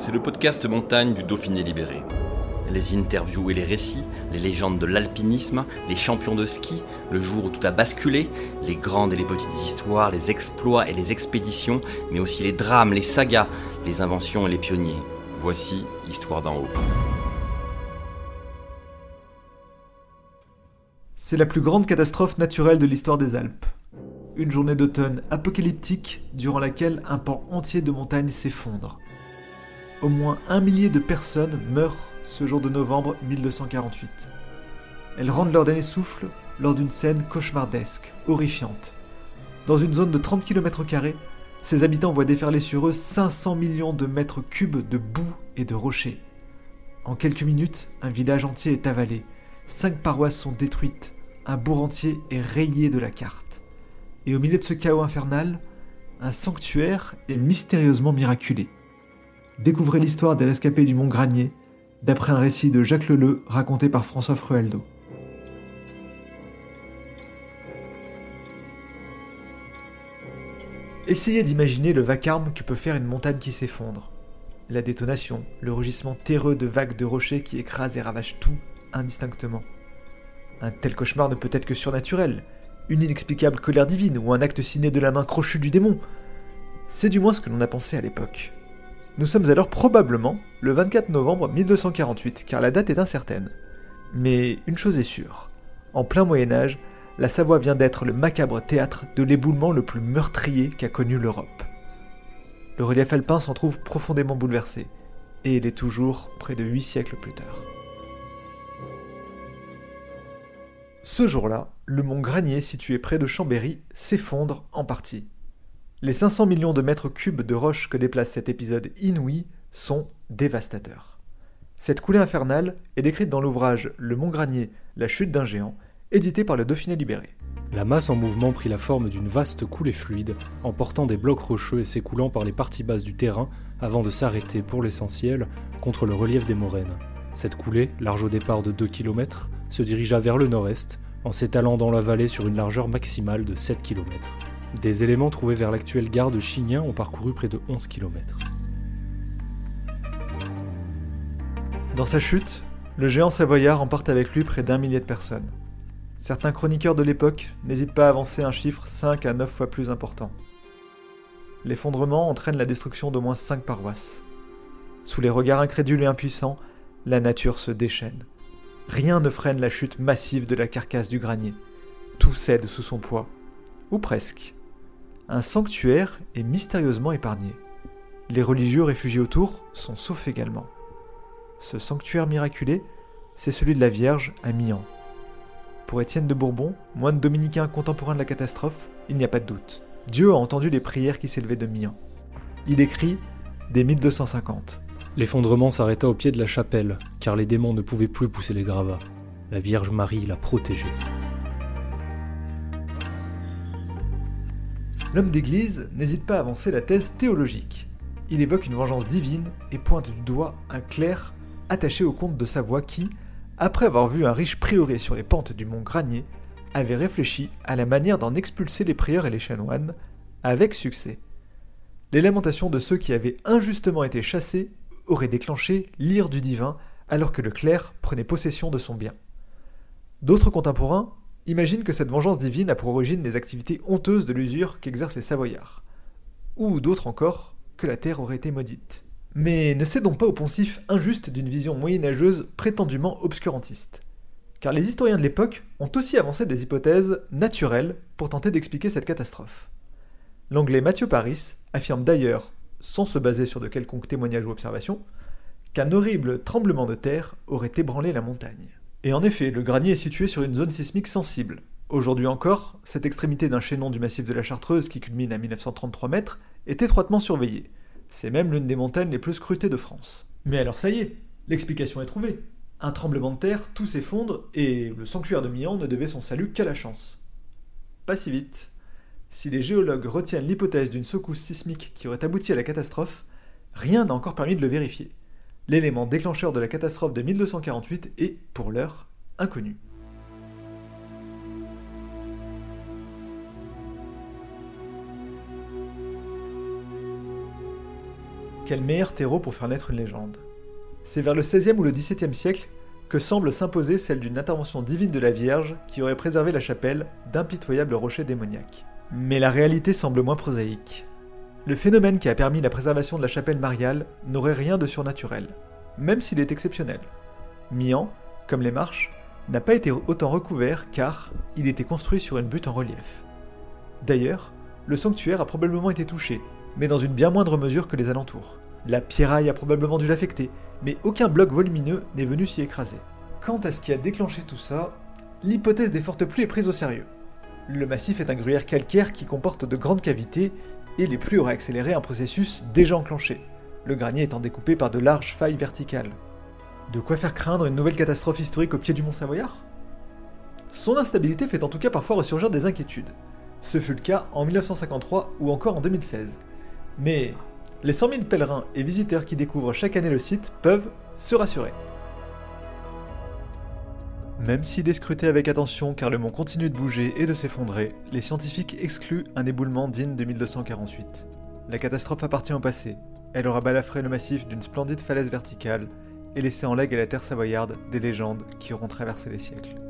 C'est le podcast montagne du Dauphiné libéré. Les interviews et les récits, les légendes de l'alpinisme, les champions de ski, le jour où tout a basculé, les grandes et les petites histoires, les exploits et les expéditions, mais aussi les drames, les sagas, les inventions et les pionniers. Voici Histoire d'en haut. C'est la plus grande catastrophe naturelle de l'histoire des Alpes. Une journée d'automne apocalyptique durant laquelle un pan entier de montagnes s'effondre. Au moins un millier de personnes meurent ce jour de novembre 1248. Elles rendent leur dernier souffle lors d'une scène cauchemardesque, horrifiante. Dans une zone de 30 km, ses habitants voient déferler sur eux 500 millions de mètres cubes de boue et de rochers. En quelques minutes, un village entier est avalé, cinq paroisses sont détruites, un bourg entier est rayé de la carte. Et au milieu de ce chaos infernal, un sanctuaire est mystérieusement miraculé. Découvrez l'histoire des rescapés du Mont Granier, d'après un récit de Jacques Leleu raconté par François Frueldo. Essayez d'imaginer le vacarme que peut faire une montagne qui s'effondre. La détonation, le rugissement terreux de vagues de rochers qui écrasent et ravagent tout indistinctement. Un tel cauchemar ne peut être que surnaturel, une inexplicable colère divine ou un acte signé de la main crochue du démon. C'est du moins ce que l'on a pensé à l'époque. Nous sommes alors probablement le 24 novembre 1248, car la date est incertaine. Mais une chose est sûre, en plein Moyen Âge, la Savoie vient d'être le macabre théâtre de l'éboulement le plus meurtrier qu'a connu l'Europe. Le relief alpin s'en trouve profondément bouleversé, et il est toujours près de huit siècles plus tard. Ce jour-là, le mont Granier, situé près de Chambéry, s'effondre en partie. Les 500 millions de mètres cubes de roches que déplace cet épisode inouï sont dévastateurs. Cette coulée infernale est décrite dans l'ouvrage Le Mont Granier, la chute d'un géant, édité par le Dauphiné libéré. La masse en mouvement prit la forme d'une vaste coulée fluide, emportant des blocs rocheux et s'écoulant par les parties basses du terrain avant de s'arrêter, pour l'essentiel, contre le relief des moraines. Cette coulée, large au départ de 2 km, se dirigea vers le nord-est, en s'étalant dans la vallée sur une largeur maximale de 7 km. Des éléments trouvés vers l'actuelle gare de Chignin ont parcouru près de 11 km. Dans sa chute, le géant savoyard emporte avec lui près d'un millier de personnes. Certains chroniqueurs de l'époque n'hésitent pas à avancer un chiffre 5 à 9 fois plus important. L'effondrement entraîne la destruction d'au moins 5 paroisses. Sous les regards incrédules et impuissants, la nature se déchaîne. Rien ne freine la chute massive de la carcasse du granier. Tout cède sous son poids. Ou presque un sanctuaire est mystérieusement épargné. Les religieux réfugiés autour sont saufs également. Ce sanctuaire miraculé, c'est celui de la Vierge à Mian. Pour Étienne de Bourbon, moine dominicain contemporain de la catastrophe, il n'y a pas de doute. Dieu a entendu les prières qui s'élevaient de Mian. Il écrit dès 1250. L'effondrement s'arrêta au pied de la chapelle, car les démons ne pouvaient plus pousser les gravats. La Vierge Marie l'a protégé. L'homme d'église n'hésite pas à avancer la thèse théologique. Il évoque une vengeance divine et pointe du doigt un clerc attaché au comte de Savoie qui, après avoir vu un riche prieuré sur les pentes du mont Granier, avait réfléchi à la manière d'en expulser les prieurs et les chanoines, avec succès. Les lamentations de ceux qui avaient injustement été chassés auraient déclenché l'ire du divin alors que le clerc prenait possession de son bien. D'autres contemporains Imagine que cette vengeance divine a pour origine les activités honteuses de l'usure qu'exercent les Savoyards. Ou d'autres encore, que la terre aurait été maudite. Mais ne cédons pas au poncif injuste d'une vision moyenâgeuse prétendument obscurantiste. Car les historiens de l'époque ont aussi avancé des hypothèses naturelles pour tenter d'expliquer cette catastrophe. L'anglais Matthew Paris affirme d'ailleurs, sans se baser sur de quelconques témoignages ou observations, qu'un horrible tremblement de terre aurait ébranlé la montagne. Et en effet, le granier est situé sur une zone sismique sensible. Aujourd'hui encore, cette extrémité d'un chaînon du massif de la Chartreuse qui culmine à 1933 mètres est étroitement surveillée. C'est même l'une des montagnes les plus scrutées de France. Mais alors ça y est, l'explication est trouvée. Un tremblement de terre, tout s'effondre, et le sanctuaire de Mian ne devait son salut qu'à la chance. Pas si vite. Si les géologues retiennent l'hypothèse d'une secousse sismique qui aurait abouti à la catastrophe, rien n'a encore permis de le vérifier. L'élément déclencheur de la catastrophe de 1248 est, pour l'heure, inconnu. Quel meilleur terreau pour faire naître une légende? C'est vers le XVIe ou le XVIIe siècle que semble s'imposer celle d'une intervention divine de la Vierge qui aurait préservé la chapelle d'impitoyables rochers démoniaques. Mais la réalité semble moins prosaïque. Le phénomène qui a permis la préservation de la chapelle mariale n'aurait rien de surnaturel, même s'il est exceptionnel. Mian, comme les marches, n'a pas été autant recouvert car il était construit sur une butte en relief. D'ailleurs, le sanctuaire a probablement été touché, mais dans une bien moindre mesure que les alentours. La pierraille a probablement dû l'affecter, mais aucun bloc volumineux n'est venu s'y écraser. Quant à ce qui a déclenché tout ça, l'hypothèse des fortes pluies est prise au sérieux. Le massif est un gruyère calcaire qui comporte de grandes cavités, et les pluies auraient accéléré un processus déjà enclenché, le granier étant découpé par de larges failles verticales. De quoi faire craindre une nouvelle catastrophe historique au pied du mont Savoyard? Son instabilité fait en tout cas parfois ressurgir des inquiétudes. Ce fut le cas en 1953 ou encore en 2016. Mais les 100 000 pèlerins et visiteurs qui découvrent chaque année le site peuvent se rassurer. Même s'il est scruté avec attention car le mont continue de bouger et de s'effondrer, les scientifiques excluent un éboulement digne de 1248. La catastrophe appartient au passé. Elle aura balafré le massif d'une splendide falaise verticale et laissé en legs à la terre savoyarde des légendes qui auront traversé les siècles.